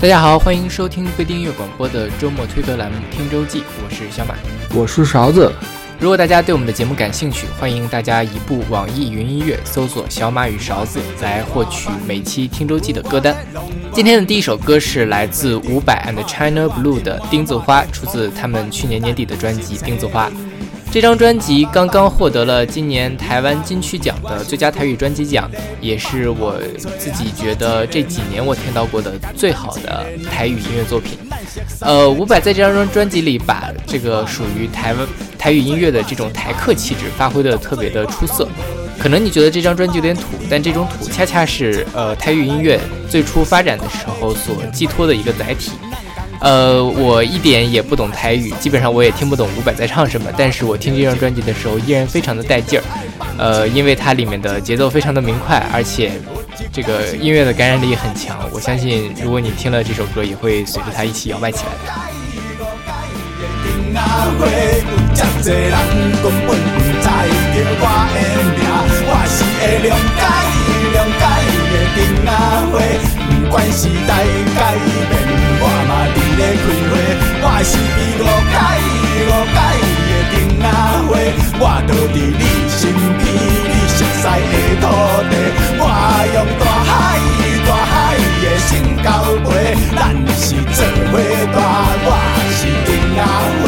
大家好，欢迎收听被订阅广播的周末推歌栏目《听周记》，我是小马，我是勺子。如果大家对我们的节目感兴趣，欢迎大家移步网易云音乐搜索“小马与勺子”来获取每期《听周记》的歌单。今天的第一首歌是来自伍佰 and China Blue 的《钉子花》，出自他们去年年底的专辑《钉子花》。这张专辑刚刚获得了今年台湾金曲奖的最佳台语专辑奖，也是我自己觉得这几年我听到过的最好的台语音乐作品。呃，伍佰在这张专辑里把这个属于台湾台语音乐的这种台客气质发挥的特别的出色。可能你觉得这张专辑有点土，但这种土恰恰是呃台语音乐最初发展的时候所寄托的一个载体。呃，我一点也不懂台语，基本上我也听不懂伍佰在唱什么。但是我听这张专辑的时候，依然非常的带劲儿。呃，因为它里面的节奏非常的明快，而且这个音乐的感染力很强。我相信，如果你听了这首歌，也会随着它一起摇摆起来的。管时代改变，我嘛伫咧开花。我是被误解、误解的丁仔花，我倒伫你身边，你熟悉的土地。我用大海、大海的心交陪，咱是做伙大，我是丁仔花。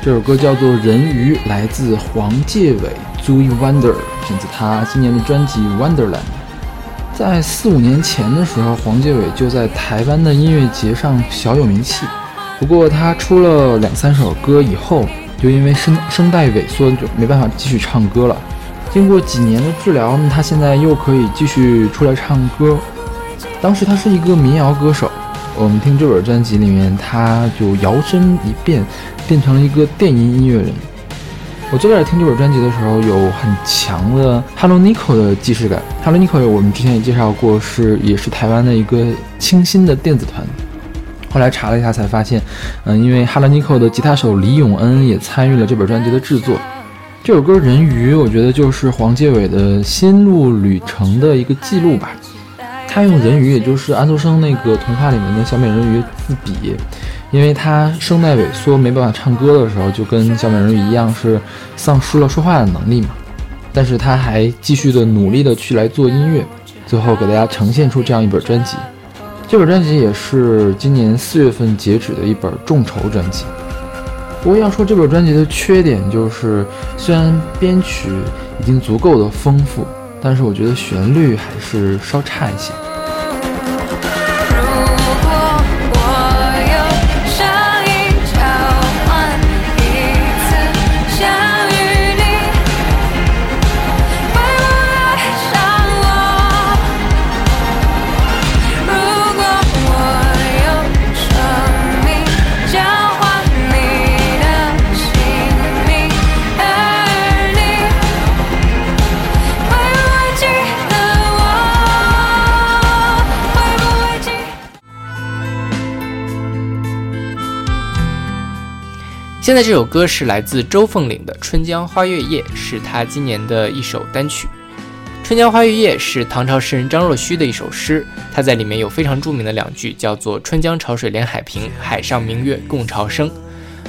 这首歌叫做《人鱼》，来自黄介伟。Zoe Wonder 选自他今年的专辑《Wonderland》。在四五年前的时候，黄杰伟就在台湾的音乐节上小有名气。不过他出了两三首歌以后，就因为声声带萎缩，就没办法继续唱歌了。经过几年的治疗，他现在又可以继续出来唱歌。当时他是一个民谣歌手，我们听这本专辑里面，他就摇身一变，变成了一个电音音乐人。我最开始听这本专辑的时候，有很强的 Hello Nico 的既视感。Hello Nico 我们之前也介绍过，是也是台湾的一个清新的电子团。后来查了一下才发现，嗯，因为 Hello Nico 的吉他手李永恩也参与了这本专辑的制作。这首歌《人鱼》，我觉得就是黄介伟的心路旅程的一个记录吧。他用人鱼，也就是安徒生那个童话里面的小美人鱼自比。因为他声带萎缩，没办法唱歌的时候，就跟小美人鱼一样，是丧失了说话的能力嘛。但是他还继续的努力的去来做音乐，最后给大家呈现出这样一本专辑。这本专辑也是今年四月份截止的一本众筹专辑。不过要说这本专辑的缺点，就是虽然编曲已经足够的丰富，但是我觉得旋律还是稍差一些。现在这首歌是来自周凤岭的《春江花月夜》，是他今年的一首单曲。《春江花月夜》是唐朝诗人张若虚的一首诗，他在里面有非常著名的两句，叫做“春江潮水连海平，海上明月共潮生”。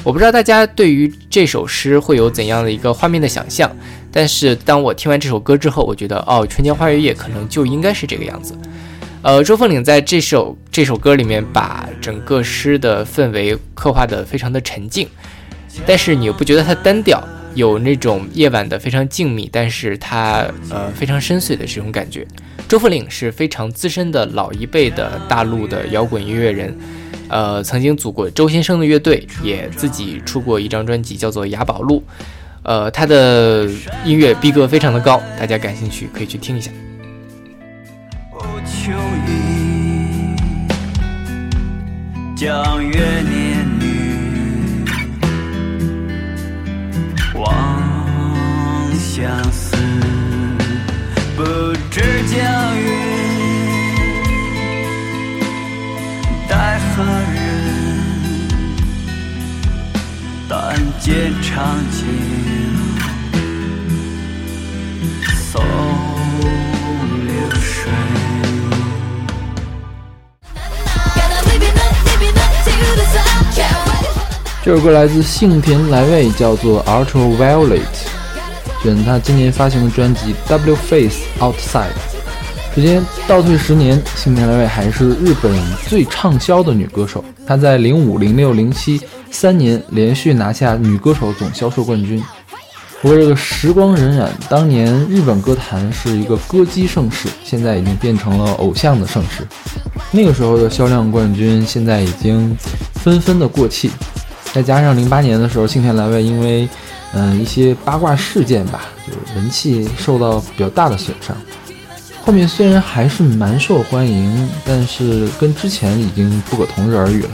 我不知道大家对于这首诗会有怎样的一个画面的想象，但是当我听完这首歌之后，我觉得哦，《春江花月夜》可能就应该是这个样子。呃，周凤岭在这首这首歌里面把整个诗的氛围刻画的非常的沉静。但是你又不觉得它单调，有那种夜晚的非常静谧，但是它呃非常深邃的这种感觉。周凤岭是非常资深的老一辈的大陆的摇滚音乐人，呃，曾经组过周先生的乐队，也自己出过一张专辑叫做《雅宝路》，呃，他的音乐逼格非常的高，大家感兴趣可以去听一下。相思，不知江待何人？但见长送流水。这首歌来自幸田来未，叫做《Ultraviolet》。选他今年发行的专辑《W Face Outside》。时间倒退十年，幸田来未还是日本最畅销的女歌手。她在零五、零六、零七三年连续拿下女歌手总销售冠军。不过，这个时光荏苒，当年日本歌坛是一个歌姬盛世，现在已经变成了偶像的盛世。那个时候的销量冠军，现在已经纷纷的过气。再加上零八年的时候，幸田来未因为嗯一些八卦事件吧，就是人气受到比较大的损伤。后面虽然还是蛮受欢迎，但是跟之前已经不可同日而语了。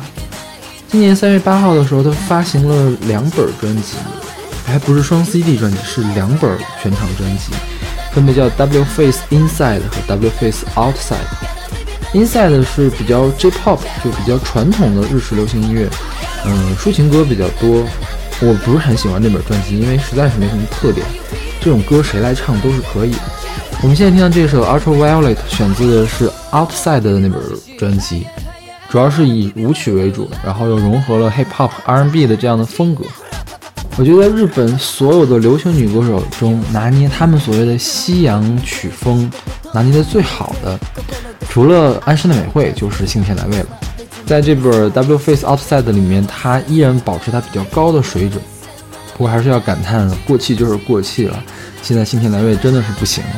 今年三月八号的时候，他发行了两本专辑，还不是双 CD 专辑，是两本全场专辑，分别叫《W Face Inside》和《W Face Outside》。Inside 是比较 J-pop，就比较传统的日式流行音乐，嗯，抒情歌比较多。我不是很喜欢这本专辑，因为实在是没什么特点。这种歌谁来唱都是可以的。我们现在听到这首《Ultraviolet》，选自的是 Outside 的那本专辑，主要是以舞曲为主，然后又融合了 Hip Hop、R&B 的这样的风格。我觉得日本所有的流行女歌手中，拿捏他们所谓的西洋曲风拿捏的最好的。除了安室奈美惠，就是幸田来未了。在这本《W Face Outside》里面，它依然保持它比较高的水准。不过还是要感叹，过气就是过气了。现在新田来未真的是不行了。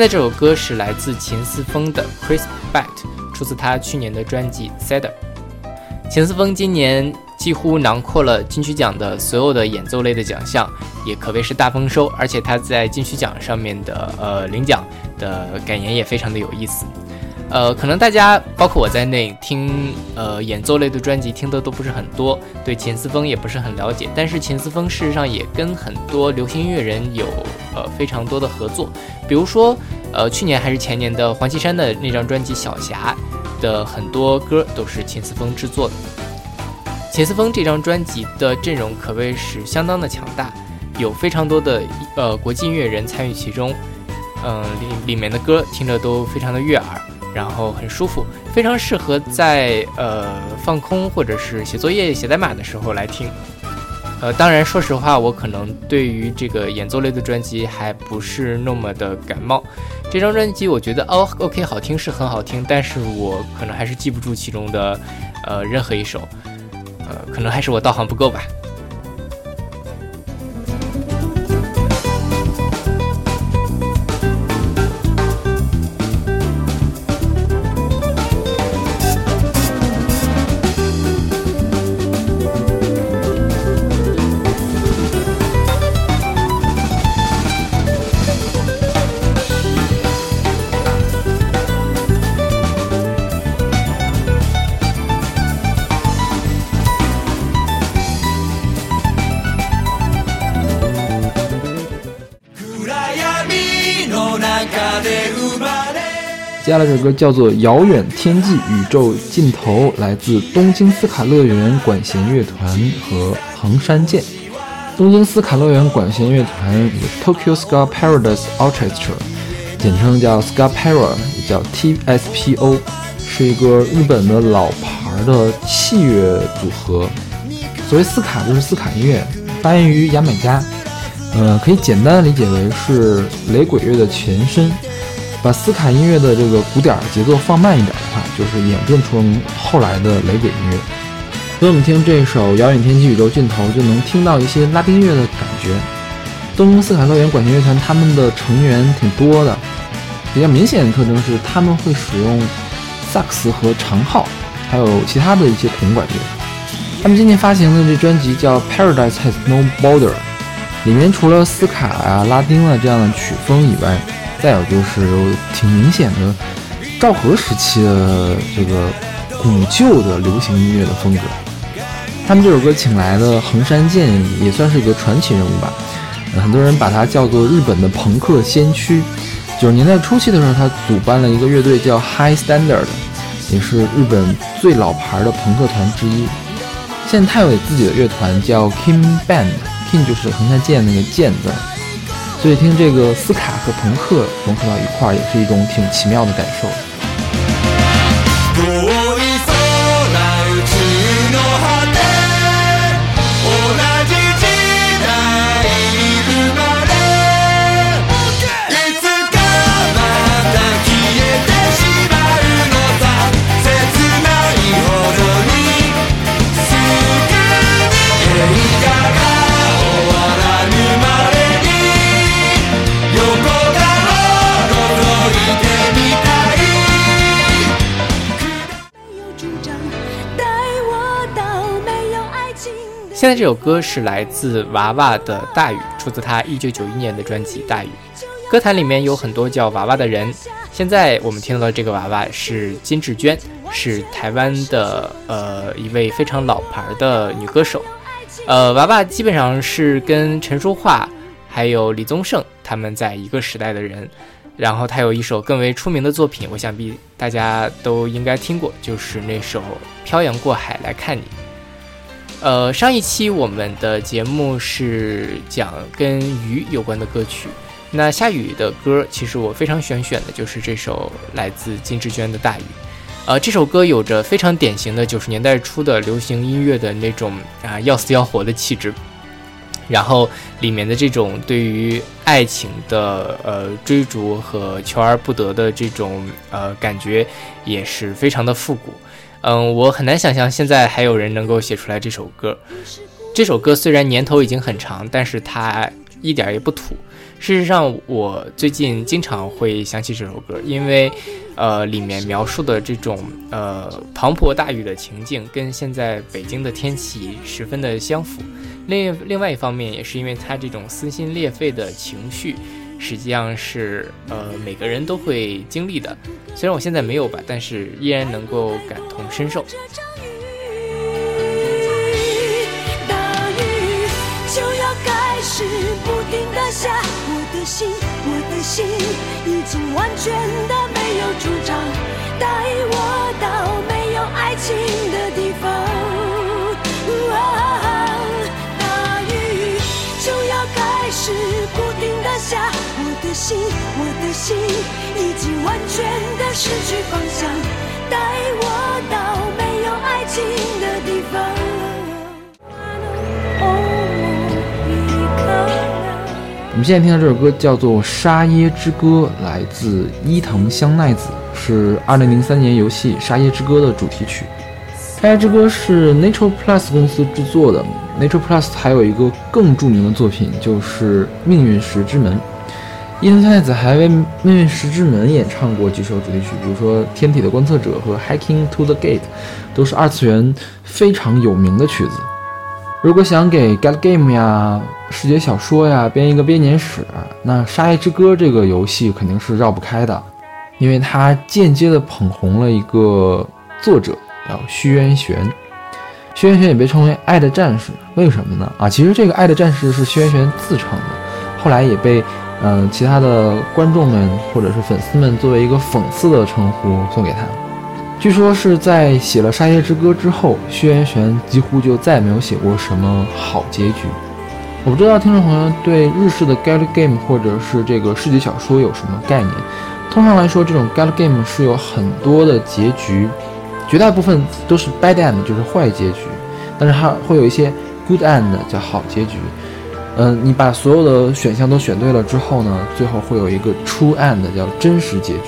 现在这首歌是来自秦思峰的《Chris Bat》，出自他去年的专辑《Sadder》。秦思峰今年几乎囊括了金曲奖的所有的演奏类的奖项，也可谓是大丰收。而且他在金曲奖上面的呃领奖的感言也非常的有意思。呃，可能大家包括我在内听呃演奏类的专辑听的都不是很多，对秦思峰也不是很了解。但是秦思峰事实上也跟很多流行音乐人有呃非常多的合作，比如说呃去年还是前年的黄绮珊的那张专辑《小霞》的很多歌都是秦思峰制作的。秦思峰这张专辑的阵容可谓是相当的强大，有非常多的呃国际音乐人参与其中，嗯里里面的歌听着都非常的悦耳。然后很舒服，非常适合在呃放空或者是写作业、写代码的时候来听。呃，当然，说实话，我可能对于这个演奏类的专辑还不是那么的感冒。这张专辑我觉得哦，OK，好听是很好听，但是我可能还是记不住其中的呃任何一首。呃，可能还是我道行不够吧。接下来这首歌叫做《遥远天际宇宙尽头》，来自东京斯卡乐园管弦乐团和横山健。东京斯卡乐园管弦乐团 （Tokyo Ska Paradise Orchestra），简称叫 Ska Para，也叫 TSPO，是一个日本的老牌的器乐组合。所谓斯卡就是斯卡音乐，发源于牙买加。呃，可以简单的理解为是雷鬼乐的前身。把斯卡音乐的这个鼓点节奏放慢一点的话，就是演变出后来的雷鬼音乐。所以我们听这首《遥远天际宇宙尽头》，就能听到一些拉丁乐的感觉。东京斯卡乐园管弦乐团他们的成员挺多的，比较明显的特征是他们会使用萨克斯和长号，还有其他的一些铜管乐。他们今年发行的这专辑叫《Paradise Has No Border》，里面除了斯卡啊、拉丁啊这样的曲风以外，再有就是有挺明显的昭和时期的这个古旧的流行音乐的风格。他们这首歌请来的横山健也算是一个传奇人物吧，很多人把他叫做日本的朋克先驱。九十年代初期的时候，他组办了一个乐队叫 High Standard，也是日本最老牌的朋克团之一。现在他有自己的乐团叫 King Band，King 就是横山健那个健字，所以听这个斯卡和朋克融合到一块儿，也是一种挺奇妙的感受。在这首歌是来自娃娃的《大雨》，出自他一九九一年的专辑《大雨》。歌坛里面有很多叫娃娃的人，现在我们听到的这个娃娃是金智娟，是台湾的呃一位非常老牌的女歌手。呃，娃娃基本上是跟陈淑桦还有李宗盛他们在一个时代的人。然后他有一首更为出名的作品，我想必大家都应该听过，就是那首《漂洋过海来看你》。呃，上一期我们的节目是讲跟鱼有关的歌曲，那下雨的歌，其实我非常喜欢选的就是这首来自金志娟的《大雨》。呃，这首歌有着非常典型的九十年代初的流行音乐的那种啊要死要活的气质，然后里面的这种对于爱情的呃追逐和求而不得的这种呃感觉，也是非常的复古。嗯，我很难想象现在还有人能够写出来这首歌。这首歌虽然年头已经很长，但是它一点也不土。事实上，我最近经常会想起这首歌，因为，呃，里面描述的这种呃磅礴大雨的情境，跟现在北京的天气十分的相符。另另外一方面，也是因为它这种撕心裂肺的情绪。实际上是，呃，每个人都会经历的。虽然我现在没有吧，但是依然能够感同身受。大雨就要开始不停的下，我的心，我的心已经完全的没有主张，带我我的心已经完全的失去方向，带我到没有爱情的地方。我们现在听到这首歌叫做《沙耶之歌》，来自伊藤香奈子，是2003年游戏《沙耶之歌》的主题曲。《沙耶之歌》是 Nature Plus 公司制作的，Nature Plus 还有一个更著名的作品，就是《命运石之门》。伊藤香奈子还为《命运石之门》演唱过几首主题曲，比如说《天体的观测者》和《Hiking to the Gate》，都是二次元非常有名的曲子。如果想给《Gal Game》呀、视觉小说呀编一个编年史，那《沙耶之歌》这个游戏肯定是绕不开的，因为它间接的捧红了一个作者，叫虚渊玄。虚渊玄也被称为“爱的战士”，为什么呢？啊，其实这个“爱的战士”是虚渊玄自称的，后来也被。嗯，其他的观众们或者是粉丝们作为一个讽刺的称呼送给他。据说是在写了《沙耶之歌》之后，薛元玄几乎就再也没有写过什么好结局。我不知道听众朋友对日式的 gal game 或者是这个世纪小说有什么概念？通常来说，这种 gal game 是有很多的结局，绝大部分都是 bad end，就是坏结局，但是它会有一些 good end，叫好结局。嗯，你把所有的选项都选对了之后呢，最后会有一个 true end，叫真实结局。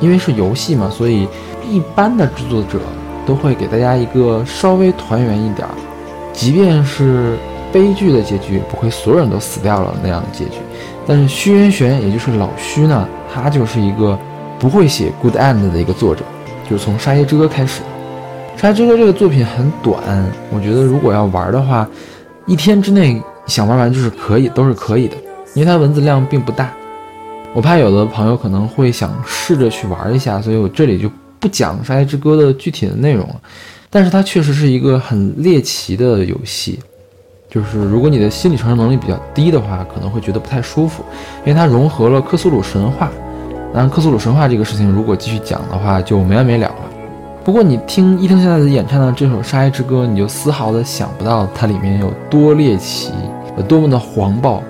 因为是游戏嘛，所以一般的制作者都会给大家一个稍微团圆一点儿，即便是悲剧的结局，不会所有人都死掉了那样的结局。但是虚渊玄，也就是老虚呢，他就是一个不会写 good end 的一个作者，就是从《沙耶之歌》开始。《沙耶之歌》这个作品很短，我觉得如果要玩的话，一天之内。想玩完就是可以，都是可以的，因为它文字量并不大。我怕有的朋友可能会想试着去玩一下，所以我这里就不讲《沙耶之歌》的具体的内容了。但是它确实是一个很猎奇的游戏，就是如果你的心理承受能力比较低的话，可能会觉得不太舒服，因为它融合了克苏鲁神话。当然，克苏鲁神话这个事情如果继续讲的话，就没完没了了。不过你听伊藤现在的演唱的这首《沙耶之歌》，你就丝毫的想不到它里面有多猎奇，有多么的黄暴，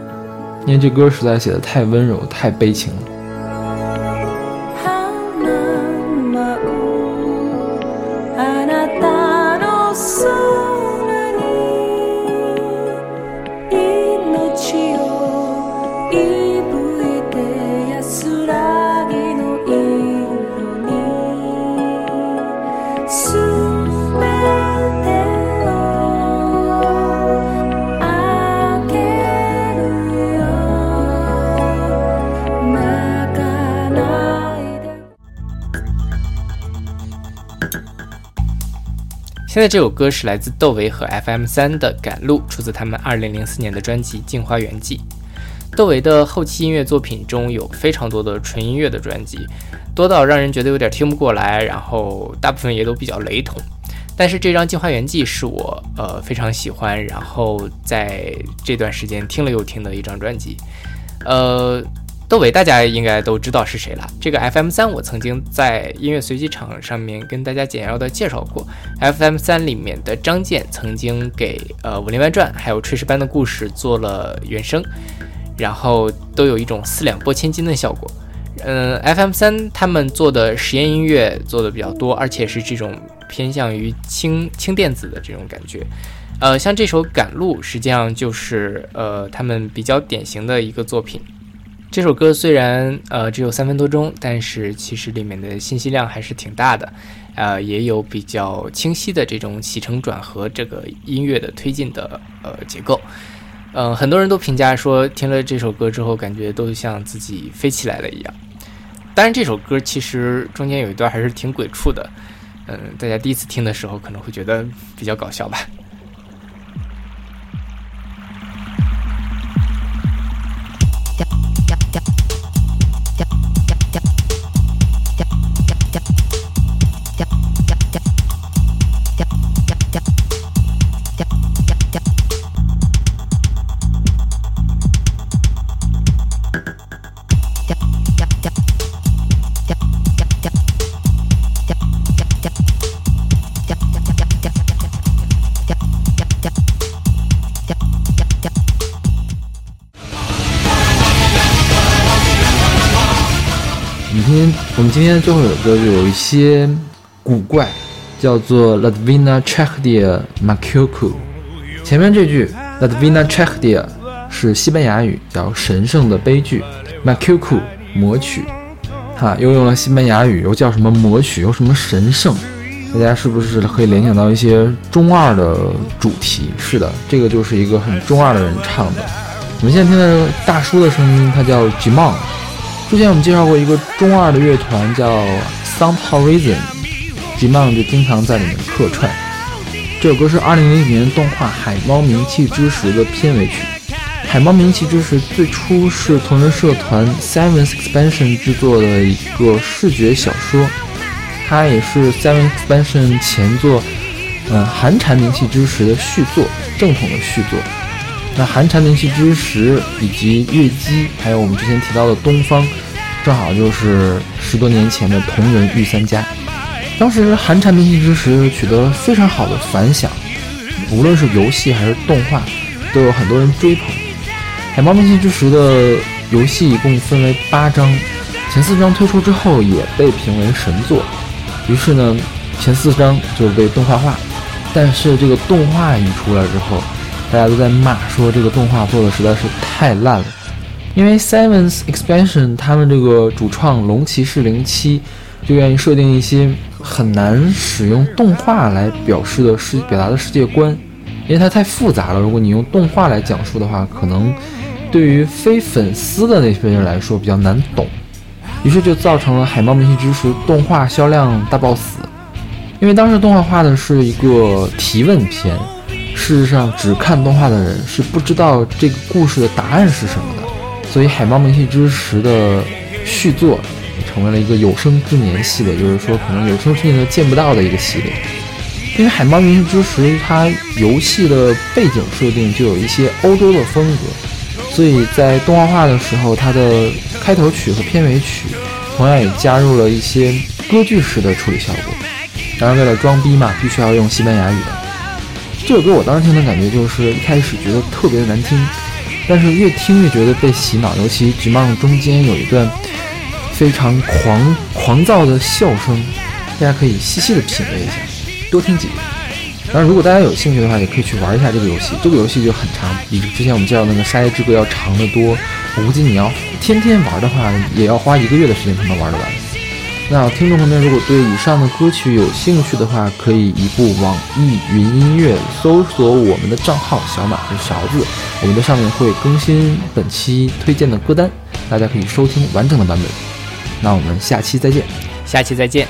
因为这歌实在写的太温柔、太悲情了。现在这首歌是来自窦唯和 FM 三的《赶路》，出自他们2004年的专辑《镜花缘记》。窦唯的后期音乐作品中有非常多的纯音乐的专辑，多到让人觉得有点听不过来，然后大部分也都比较雷同。但是这张《镜花缘记》是我呃非常喜欢，然后在这段时间听了又听的一张专辑，呃。窦唯大家应该都知道是谁了。这个 FM 三我曾经在音乐随机场上面跟大家简要的介绍过。FM 三里面的张健曾经给呃《武林外传》还有《炊事班的故事》做了原声，然后都有一种四两拨千斤的效果。嗯，FM 三他们做的实验音乐做的比较多，而且是这种偏向于轻轻电子的这种感觉。呃，像这首《赶路》，实际上就是呃他们比较典型的一个作品。这首歌虽然呃只有三分多钟，但是其实里面的信息量还是挺大的，呃，也有比较清晰的这种起承转合这个音乐的推进的呃结构，嗯，很多人都评价说听了这首歌之后，感觉都像自己飞起来了一样。当然，这首歌其实中间有一段还是挺鬼畜的，嗯，大家第一次听的时候可能会觉得比较搞笑吧。最后有一首歌就有一些古怪，叫做 Latvina Chekdia Makuku。前面这句 Latvina Chekdia 是西班牙语，叫神圣的悲剧；Makuku 魔曲，哈，又用了西班牙语，又叫什么魔曲，又什么神圣？大家是不是可以联想到一些中二的主题？是的，这个就是一个很中二的人唱的。我们现在听到大叔的声音，他叫橘猫。之前我们介绍过一个中二的乐团叫 Sound Horizon，Jimon 就经常在里面客串。这首歌是2009年动画《海猫鸣泣之时》的片尾曲。《海猫鸣泣之时》最初是同人社团 Seventh Expansion 制作的一个视觉小说，它也是 Seventh Expansion 前作，嗯，《寒蝉鸣泣之时》的续作，正统的续作。那寒蝉鸣泣之时，以及月姬，还有我们之前提到的东方，正好就是十多年前的同人御三家。当时寒蝉鸣泣之时取得了非常好的反响，无论是游戏还是动画，都有很多人追捧。海猫鸣泣之时的游戏一共分为八章，前四章推出之后也被评为神作，于是呢，前四章就被动画化。但是这个动画一出来之后，大家都在骂说这个动画做的实在是太烂了，因为 Seven's Expansion 他们这个主创龙骑士零七就愿意设定一些很难使用动画来表示的世表达的世界观，因为它太复杂了。如果你用动画来讲述的话，可能对于非粉丝的那些人来说比较难懂，于是就造成了《海猫鸣泣之时》动画销量大爆死，因为当时动画画的是一个提问片。事实上，只看动画的人是不知道这个故事的答案是什么的，所以《海猫鸣泣之时》的续作，成为了一个有生之年系列，就是说可能有生之年都见不到的一个系列。因为《海猫明日之时》它游戏的背景设定就有一些欧洲的风格，所以在动画化的时候，它的开头曲和片尾曲同样也加入了一些歌剧式的处理效果。当然，为了装逼嘛，必须要用西班牙语。这首歌我当时听的感觉就是一开始觉得特别的难听，但是越听越觉得被洗脑，尤其橘梦中间有一段非常狂狂躁的笑声，大家可以细细的品味一下，多听几遍。当然，如果大家有兴趣的话，也可以去玩一下这个游戏。这个游戏就很长，比之前我们介绍那个《沙耶之歌》要长得多。我估计你要天天玩的话，也要花一个月的时间才能玩得完。那听众朋友们，如果对以上的歌曲有兴趣的话，可以一步网易云音乐搜索我们的账号“小马和勺子”，我们在上面会更新本期推荐的歌单，大家可以收听完整的版本。那我们下期再见。下期再见。